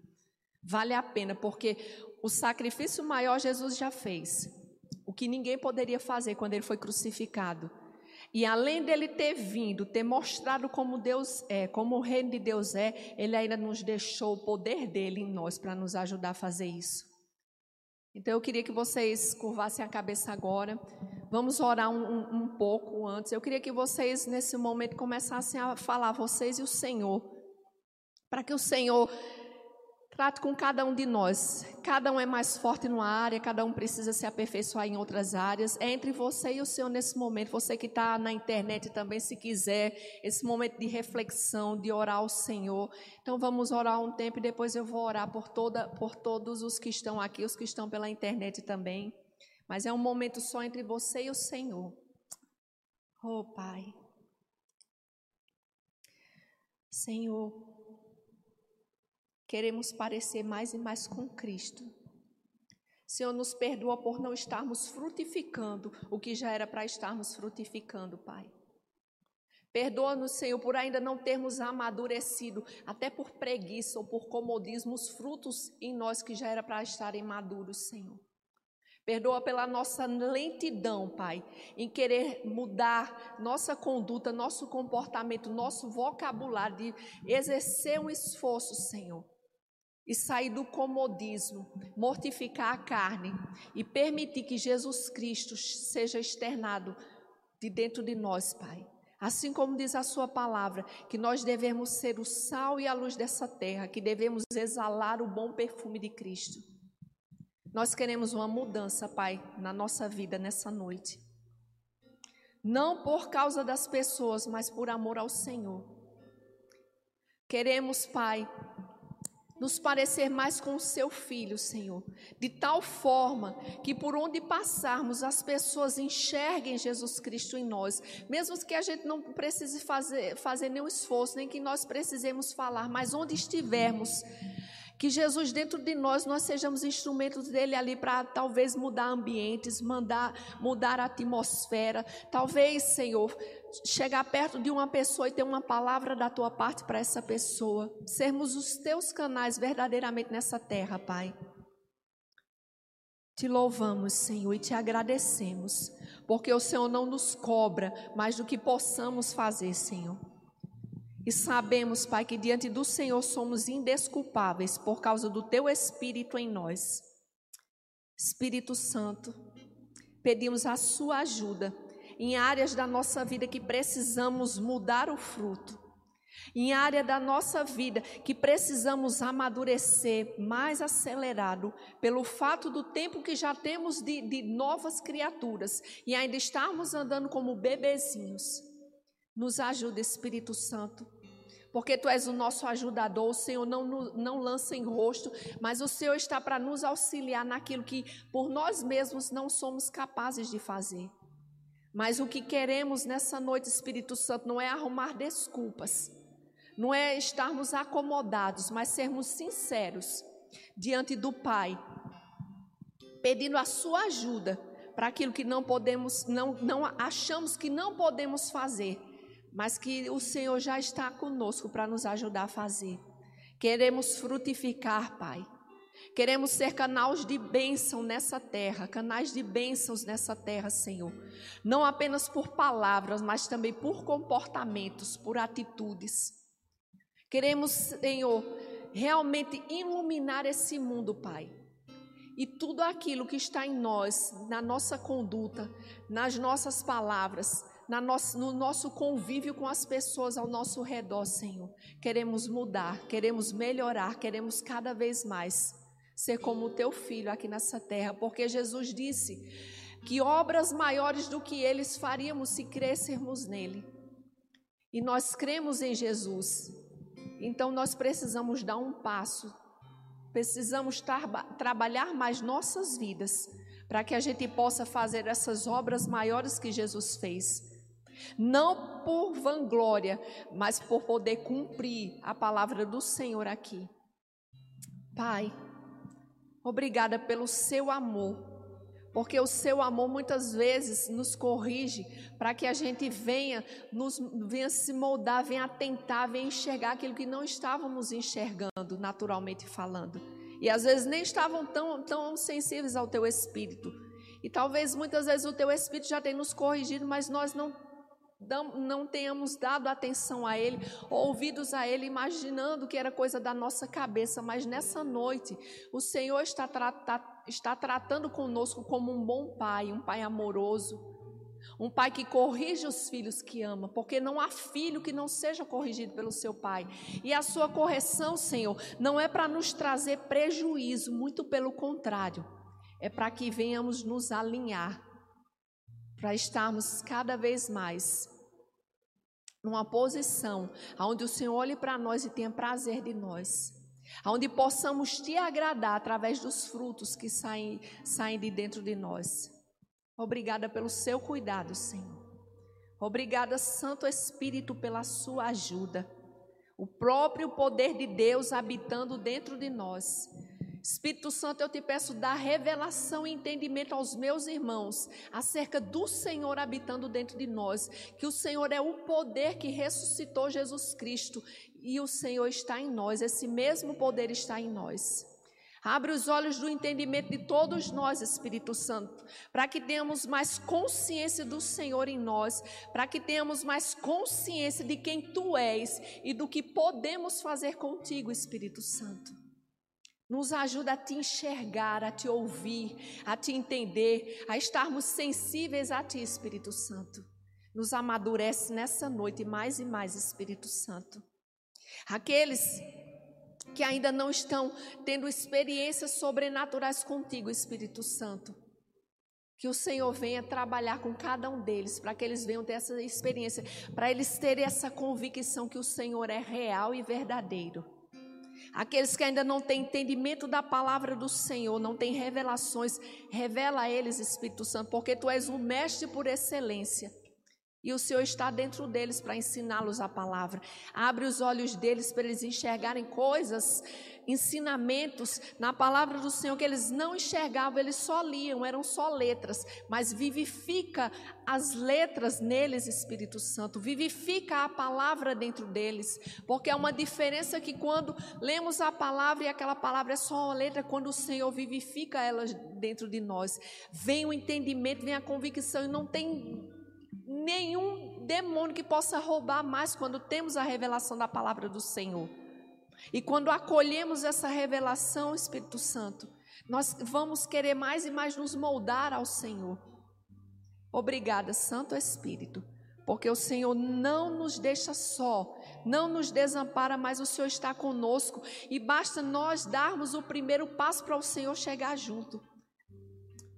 Vale a pena, porque o sacrifício maior Jesus já fez. O que ninguém poderia fazer quando ele foi crucificado. E além dele ter vindo, ter mostrado como Deus é, como o reino de Deus é, ele ainda nos deixou o poder dele em nós para nos ajudar a fazer isso. Então eu queria que vocês curvassem a cabeça agora. Vamos orar um, um, um pouco antes. Eu queria que vocês, nesse momento, começassem a falar, vocês e o Senhor, para que o Senhor Trate com cada um de nós. Cada um é mais forte numa área, cada um precisa se aperfeiçoar em outras áreas. É entre você e o Senhor nesse momento. Você que está na internet também, se quiser, esse momento de reflexão, de orar ao Senhor. Então vamos orar um tempo e depois eu vou orar por, toda, por todos os que estão aqui, os que estão pela internet também. Mas é um momento só entre você e o Senhor. Oh, Pai. Senhor, Queremos parecer mais e mais com Cristo. Senhor, nos perdoa por não estarmos frutificando o que já era para estarmos frutificando, Pai. Perdoa-nos, Senhor, por ainda não termos amadurecido, até por preguiça ou por comodismo, os frutos em nós que já era para estarem maduros, Senhor. Perdoa pela nossa lentidão, Pai, em querer mudar nossa conduta, nosso comportamento, nosso vocabulário, de exercer um esforço, Senhor e sair do comodismo, mortificar a carne e permitir que Jesus Cristo seja externado de dentro de nós, Pai. Assim como diz a Sua palavra, que nós devemos ser o sal e a luz dessa terra, que devemos exalar o bom perfume de Cristo. Nós queremos uma mudança, Pai, na nossa vida nessa noite. Não por causa das pessoas, mas por amor ao Senhor. Queremos, Pai, nos parecer mais com o seu filho, Senhor, de tal forma que por onde passarmos as pessoas enxerguem Jesus Cristo em nós, mesmo que a gente não precise fazer, fazer nenhum esforço, nem que nós precisemos falar, mas onde estivermos, que Jesus dentro de nós, nós sejamos instrumentos dele ali para talvez mudar ambientes, mandar mudar a atmosfera. Talvez, Senhor, chegar perto de uma pessoa e ter uma palavra da tua parte para essa pessoa. Sermos os teus canais verdadeiramente nessa terra, Pai. Te louvamos, Senhor, e te agradecemos, porque o Senhor não nos cobra mais do que possamos fazer, Senhor. E sabemos, Pai, que diante do Senhor somos indesculpáveis por causa do Teu Espírito em nós. Espírito Santo, pedimos a Sua ajuda em áreas da nossa vida que precisamos mudar o fruto, em área da nossa vida que precisamos amadurecer mais acelerado pelo fato do tempo que já temos de, de novas criaturas e ainda estarmos andando como bebezinhos. Nos ajuda, Espírito Santo. Porque tu és o nosso ajudador, o Senhor não, não lança em rosto, mas o Senhor está para nos auxiliar naquilo que por nós mesmos não somos capazes de fazer. Mas o que queremos nessa noite, Espírito Santo, não é arrumar desculpas, não é estarmos acomodados, mas sermos sinceros diante do Pai, pedindo a sua ajuda para aquilo que não podemos, não, não achamos que não podemos fazer mas que o Senhor já está conosco para nos ajudar a fazer. Queremos frutificar, Pai. Queremos ser canais de bênção nessa terra, canais de bênçãos nessa terra, Senhor. Não apenas por palavras, mas também por comportamentos, por atitudes. Queremos, Senhor, realmente iluminar esse mundo, Pai. E tudo aquilo que está em nós, na nossa conduta, nas nossas palavras, nossa, no nosso convívio com as pessoas ao nosso redor, Senhor. Queremos mudar, queremos melhorar, queremos cada vez mais ser como o teu filho aqui nessa terra, porque Jesus disse que obras maiores do que eles faríamos se crescermos nele. E nós cremos em Jesus. Então nós precisamos dar um passo. Precisamos trabalhar mais nossas vidas para que a gente possa fazer essas obras maiores que Jesus fez. Não por vanglória, mas por poder cumprir a palavra do Senhor aqui. Pai, obrigada pelo seu amor, porque o seu amor muitas vezes nos corrige para que a gente venha, nos, venha se moldar, venha tentar, venha enxergar aquilo que não estávamos enxergando, naturalmente falando. E às vezes nem estavam tão, tão sensíveis ao teu espírito. E talvez muitas vezes o teu espírito já tenha nos corrigido, mas nós não não tenhamos dado atenção a Ele, ouvidos a Ele, imaginando que era coisa da nossa cabeça, mas nessa noite o Senhor está, tra está tratando conosco como um bom pai, um pai amoroso, um pai que corrige os filhos que ama, porque não há filho que não seja corrigido pelo seu pai. E a sua correção, Senhor, não é para nos trazer prejuízo, muito pelo contrário, é para que venhamos nos alinhar para estarmos cada vez mais numa posição onde o Senhor olhe para nós e tenha prazer de nós, onde possamos te agradar através dos frutos que saem, saem de dentro de nós. Obrigada pelo seu cuidado, Senhor. Obrigada, Santo Espírito, pela sua ajuda. O próprio poder de Deus habitando dentro de nós Espírito Santo, eu te peço, dá revelação e entendimento aos meus irmãos acerca do Senhor habitando dentro de nós, que o Senhor é o poder que ressuscitou Jesus Cristo e o Senhor está em nós, esse mesmo poder está em nós. Abre os olhos do entendimento de todos nós, Espírito Santo, para que tenhamos mais consciência do Senhor em nós, para que tenhamos mais consciência de quem tu és e do que podemos fazer contigo, Espírito Santo. Nos ajuda a te enxergar, a te ouvir, a te entender, a estarmos sensíveis a Ti, Espírito Santo. Nos amadurece nessa noite mais e mais, Espírito Santo. Aqueles que ainda não estão tendo experiências sobrenaturais contigo, Espírito Santo. Que o Senhor venha trabalhar com cada um deles, para que eles venham ter essa experiência, para eles terem essa convicção que o Senhor é real e verdadeiro. Aqueles que ainda não têm entendimento da palavra do Senhor, não têm revelações, revela a eles, Espírito Santo, porque tu és o mestre por excelência. E o Senhor está dentro deles para ensiná-los a palavra. Abre os olhos deles para eles enxergarem coisas, ensinamentos na palavra do Senhor que eles não enxergavam, eles só liam, eram só letras. Mas vivifica as letras neles, Espírito Santo. Vivifica a palavra dentro deles. Porque é uma diferença que quando lemos a palavra e aquela palavra é só uma letra, quando o Senhor vivifica elas dentro de nós, vem o entendimento, vem a convicção e não tem nenhum demônio que possa roubar mais quando temos a revelação da palavra do Senhor. E quando acolhemos essa revelação, Espírito Santo, nós vamos querer mais e mais nos moldar ao Senhor. Obrigada, Santo Espírito, porque o Senhor não nos deixa só, não nos desampara, mas o Senhor está conosco e basta nós darmos o primeiro passo para o Senhor chegar junto.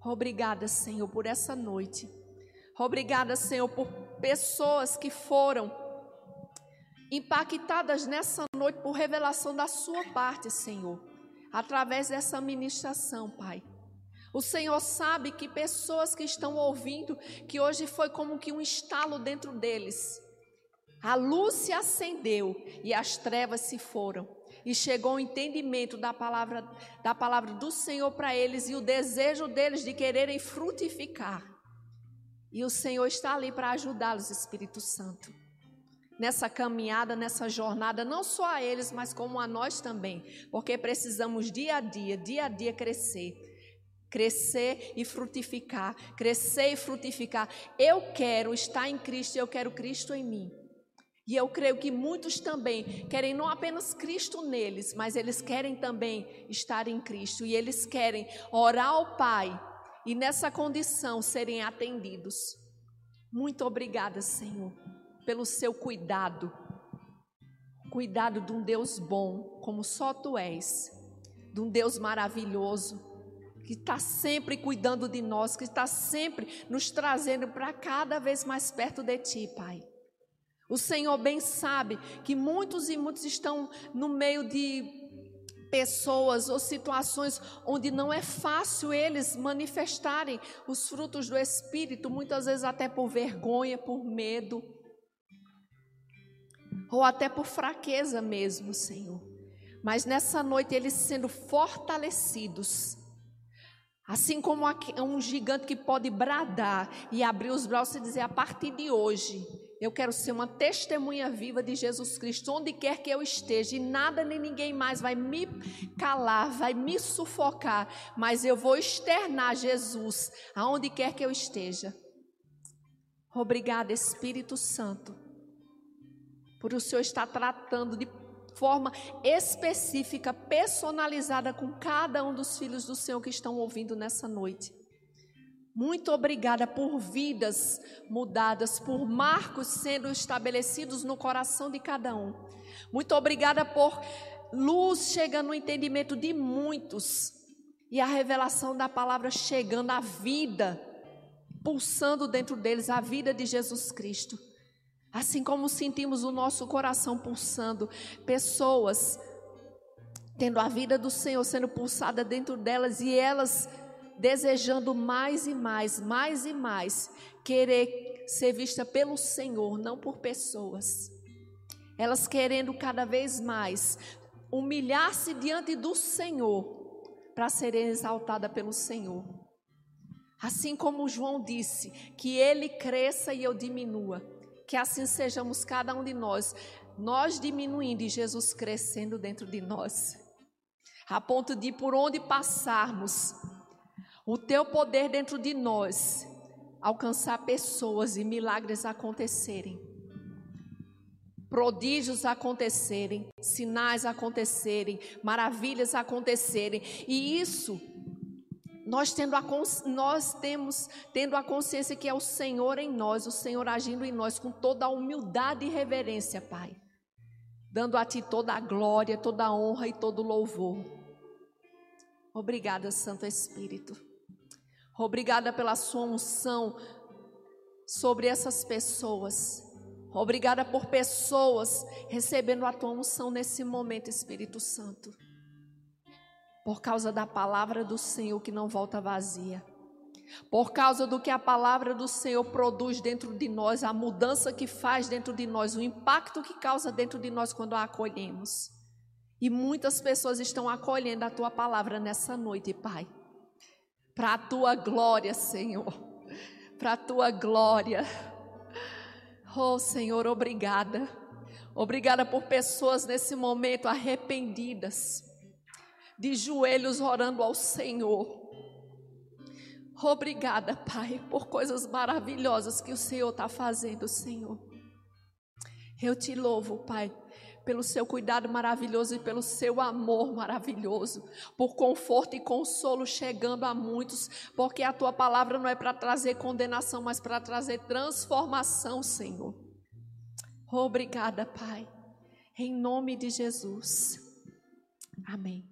Obrigada, Senhor, por essa noite. Obrigada, Senhor, por pessoas que foram impactadas nessa noite por revelação da Sua parte, Senhor, através dessa ministração, Pai. O Senhor sabe que pessoas que estão ouvindo, que hoje foi como que um estalo dentro deles. A luz se acendeu e as trevas se foram. E chegou o entendimento da palavra, da palavra do Senhor para eles e o desejo deles de quererem frutificar. E o Senhor está ali para ajudá-los, Espírito Santo. Nessa caminhada, nessa jornada, não só a eles, mas como a nós também, porque precisamos dia a dia, dia a dia crescer. Crescer e frutificar, crescer e frutificar. Eu quero estar em Cristo, eu quero Cristo em mim. E eu creio que muitos também querem não apenas Cristo neles, mas eles querem também estar em Cristo. E eles querem orar ao Pai e nessa condição serem atendidos. Muito obrigada, Senhor, pelo seu cuidado. Cuidado de um Deus bom, como só tu és, de um Deus maravilhoso, que está sempre cuidando de nós, que está sempre nos trazendo para cada vez mais perto de ti, Pai. O Senhor bem sabe que muitos e muitos estão no meio de pessoas ou situações onde não é fácil eles manifestarem os frutos do Espírito, muitas vezes até por vergonha, por medo, ou até por fraqueza mesmo, Senhor. Mas nessa noite eles sendo fortalecidos, assim como um gigante que pode bradar e abrir os braços e dizer: a partir de hoje eu quero ser uma testemunha viva de Jesus Cristo, onde quer que eu esteja, e nada nem ninguém mais vai me calar, vai me sufocar, mas eu vou externar Jesus aonde quer que eu esteja. Obrigada, Espírito Santo, por o Senhor estar tratando de forma específica, personalizada com cada um dos filhos do Senhor que estão ouvindo nessa noite. Muito obrigada por vidas mudadas, por marcos sendo estabelecidos no coração de cada um. Muito obrigada por luz chegando no entendimento de muitos e a revelação da palavra chegando à vida, pulsando dentro deles a vida de Jesus Cristo. Assim como sentimos o nosso coração pulsando, pessoas tendo a vida do Senhor sendo pulsada dentro delas e elas desejando mais e mais, mais e mais, querer ser vista pelo Senhor, não por pessoas. Elas querendo cada vez mais humilhar-se diante do Senhor para serem exaltada pelo Senhor. Assim como João disse, que ele cresça e eu diminua, que assim sejamos cada um de nós, nós diminuindo e Jesus crescendo dentro de nós, a ponto de por onde passarmos, o teu poder dentro de nós alcançar pessoas e milagres acontecerem. prodígios acontecerem, sinais acontecerem, maravilhas acontecerem. E isso nós tendo a nós temos tendo a consciência que é o Senhor em nós, o Senhor agindo em nós com toda a humildade e reverência, Pai. Dando a ti toda a glória, toda a honra e todo o louvor. Obrigada, Santo Espírito. Obrigada pela sua unção sobre essas pessoas. Obrigada por pessoas recebendo a tua unção nesse momento, Espírito Santo. Por causa da palavra do Senhor que não volta vazia. Por causa do que a palavra do Senhor produz dentro de nós, a mudança que faz dentro de nós, o impacto que causa dentro de nós quando a acolhemos. E muitas pessoas estão acolhendo a tua palavra nessa noite, Pai. Para a tua glória, Senhor. Para a tua glória. Oh, Senhor, obrigada. Obrigada por pessoas nesse momento arrependidas, de joelhos orando ao Senhor. Obrigada, Pai, por coisas maravilhosas que o Senhor está fazendo, Senhor. Eu te louvo, Pai, pelo seu cuidado maravilhoso e pelo seu amor maravilhoso, por conforto e consolo chegando a muitos, porque a tua palavra não é para trazer condenação, mas para trazer transformação, Senhor. Obrigada, Pai, em nome de Jesus. Amém.